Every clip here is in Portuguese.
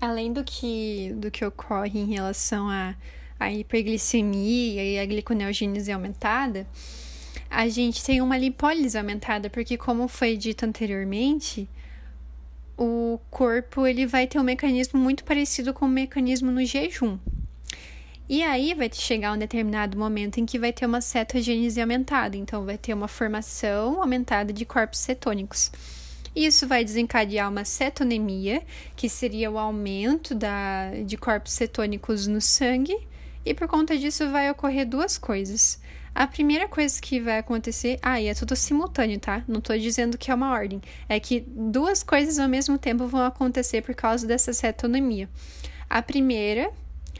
Além do que, do que ocorre em relação à, à hiperglicemia e a gliconeogênese aumentada, a gente tem uma lipólise aumentada, porque como foi dito anteriormente, o corpo ele vai ter um mecanismo muito parecido com o mecanismo no jejum. E aí vai chegar um determinado momento em que vai ter uma cetogênese aumentada, então vai ter uma formação aumentada de corpos cetônicos. Isso vai desencadear uma cetonemia, que seria o aumento da, de corpos cetônicos no sangue, e por conta disso vai ocorrer duas coisas. A primeira coisa que vai acontecer, ah, e é tudo simultâneo, tá? Não tô dizendo que é uma ordem. É que duas coisas ao mesmo tempo vão acontecer por causa dessa cetonemia. A primeira,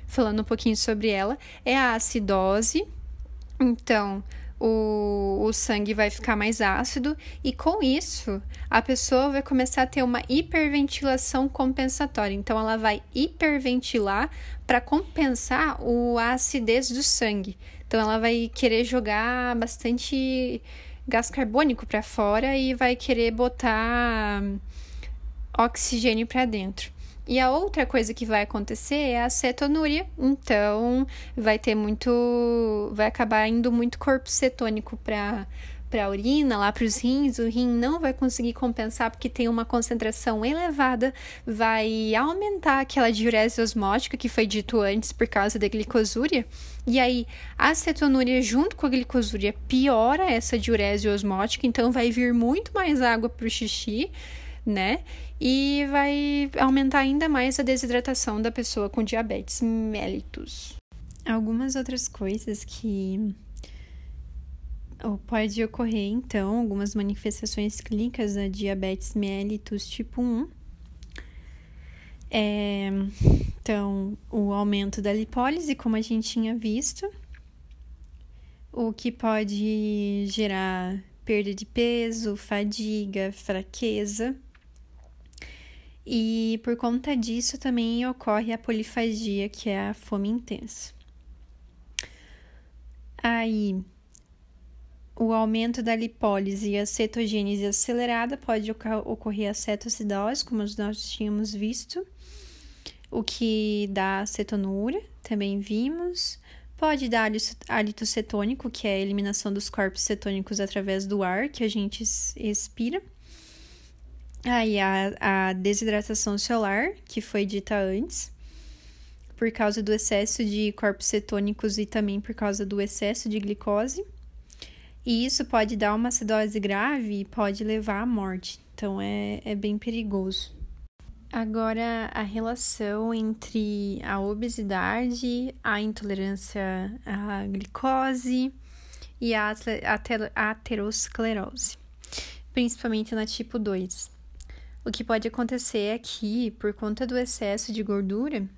falando um pouquinho sobre ela, é a acidose. Então, o, o sangue vai ficar mais ácido e com isso a pessoa vai começar a ter uma hiperventilação compensatória. Então ela vai hiperventilar para compensar o, a acidez do sangue. Então ela vai querer jogar bastante gás carbônico para fora e vai querer botar oxigênio para dentro. E a outra coisa que vai acontecer é a cetonúria. Então, vai ter muito. Vai acabar indo muito corpo cetônico para para a urina, lá para os rins, o rim não vai conseguir compensar porque tem uma concentração elevada, vai aumentar aquela diurese osmótica que foi dito antes por causa da glicosúria. E aí, a cetonúria junto com a glicosúria piora essa diurese osmótica, então vai vir muito mais água para o xixi, né? e vai aumentar ainda mais a desidratação da pessoa com diabetes mellitus. Algumas outras coisas que pode ocorrer, então, algumas manifestações clínicas da diabetes mellitus tipo 1. É, então, o aumento da lipólise, como a gente tinha visto, o que pode gerar perda de peso, fadiga, fraqueza e por conta disso também ocorre a polifagia, que é a fome intensa. Aí, o aumento da lipólise e a cetogênese acelerada pode ocorrer a cetoacidose, como nós tínhamos visto, o que dá cetonúria, também vimos. Pode dar hálito cetônico, que é a eliminação dos corpos cetônicos através do ar que a gente expira. Aí a, a desidratação celular, que foi dita antes, por causa do excesso de corpos cetônicos e também por causa do excesso de glicose. E isso pode dar uma acidose grave e pode levar à morte. Então é, é bem perigoso. Agora, a relação entre a obesidade, a intolerância à glicose e a aterosclerose, principalmente na tipo 2. O que pode acontecer é que, por conta do excesso de gordura,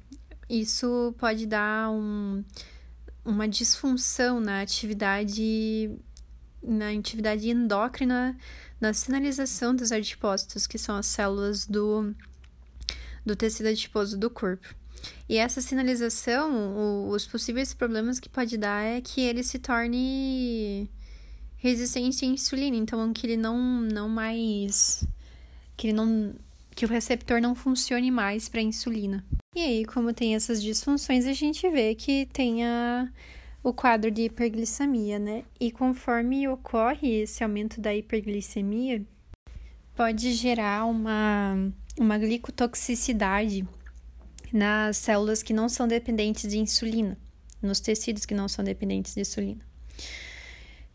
isso pode dar um, uma disfunção na atividade na atividade endócrina, na sinalização dos adipócitos, que são as células do, do tecido adiposo do corpo. E essa sinalização, o, os possíveis problemas que pode dar é que ele se torne resistente à insulina, então que ele não, não mais que ele não que o receptor não funcione mais para insulina. E aí, como tem essas disfunções, a gente vê que tem a, o quadro de hiperglicemia, né? E conforme ocorre esse aumento da hiperglicemia, pode gerar uma, uma glicotoxicidade nas células que não são dependentes de insulina, nos tecidos que não são dependentes de insulina.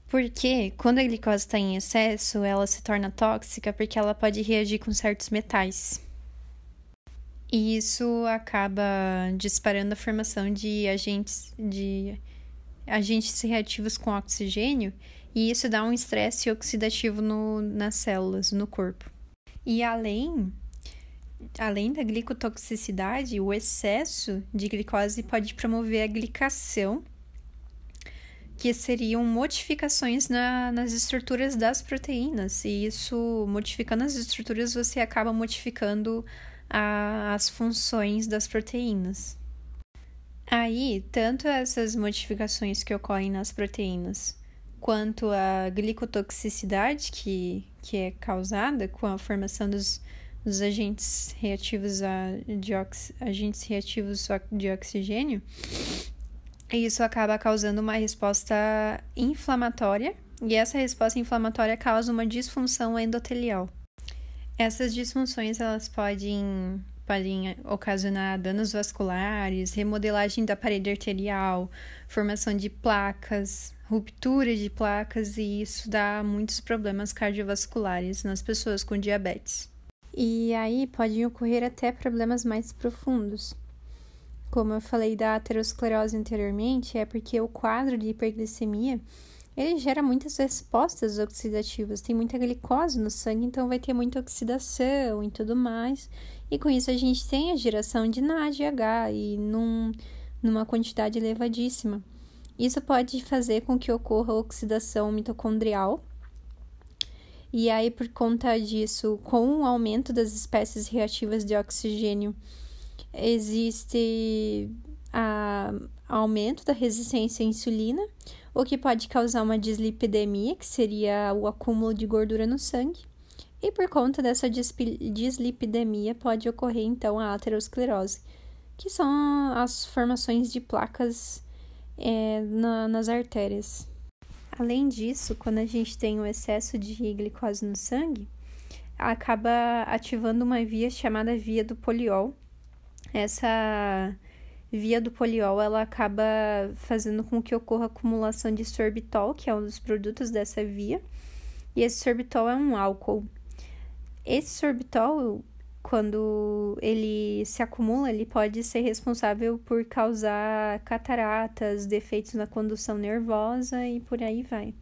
Porque quando a glicose está em excesso, ela se torna tóxica porque ela pode reagir com certos metais. E isso acaba disparando a formação de agentes de agentes reativos com oxigênio, e isso dá um estresse oxidativo no, nas células, no corpo. E além além da glicotoxicidade, o excesso de glicose pode promover a glicação que seriam modificações na, nas estruturas das proteínas. E isso, modificando as estruturas, você acaba modificando a, as funções das proteínas. Aí, tanto essas modificações que ocorrem nas proteínas, quanto a glicotoxicidade que, que é causada com a formação dos, os agentes reativos a de agentes reativos de oxigênio, e isso acaba causando uma resposta inflamatória, e essa resposta inflamatória causa uma disfunção endotelial. Essas disfunções elas podem podem ocasionar danos vasculares, remodelagem da parede arterial, formação de placas, ruptura de placas e isso dá muitos problemas cardiovasculares nas pessoas com diabetes. E aí podem ocorrer até problemas mais profundos. Como eu falei da aterosclerose anteriormente, é porque o quadro de hiperglicemia ele gera muitas respostas oxidativas. Tem muita glicose no sangue, então vai ter muita oxidação e tudo mais. E com isso a gente tem a geração de NADH e num, numa quantidade elevadíssima. Isso pode fazer com que ocorra oxidação mitocondrial. E aí, por conta disso, com o aumento das espécies reativas de oxigênio, existe a, aumento da resistência à insulina, o que pode causar uma dislipidemia, que seria o acúmulo de gordura no sangue. E por conta dessa dislipidemia, pode ocorrer então a aterosclerose, que são as formações de placas é, na, nas artérias. Além disso, quando a gente tem um excesso de glicose no sangue, acaba ativando uma via chamada via do poliol. Essa via do poliol ela acaba fazendo com que ocorra acumulação de sorbitol, que é um dos produtos dessa via, e esse sorbitol é um álcool. Esse sorbitol quando ele se acumula, ele pode ser responsável por causar cataratas, defeitos na condução nervosa e por aí vai.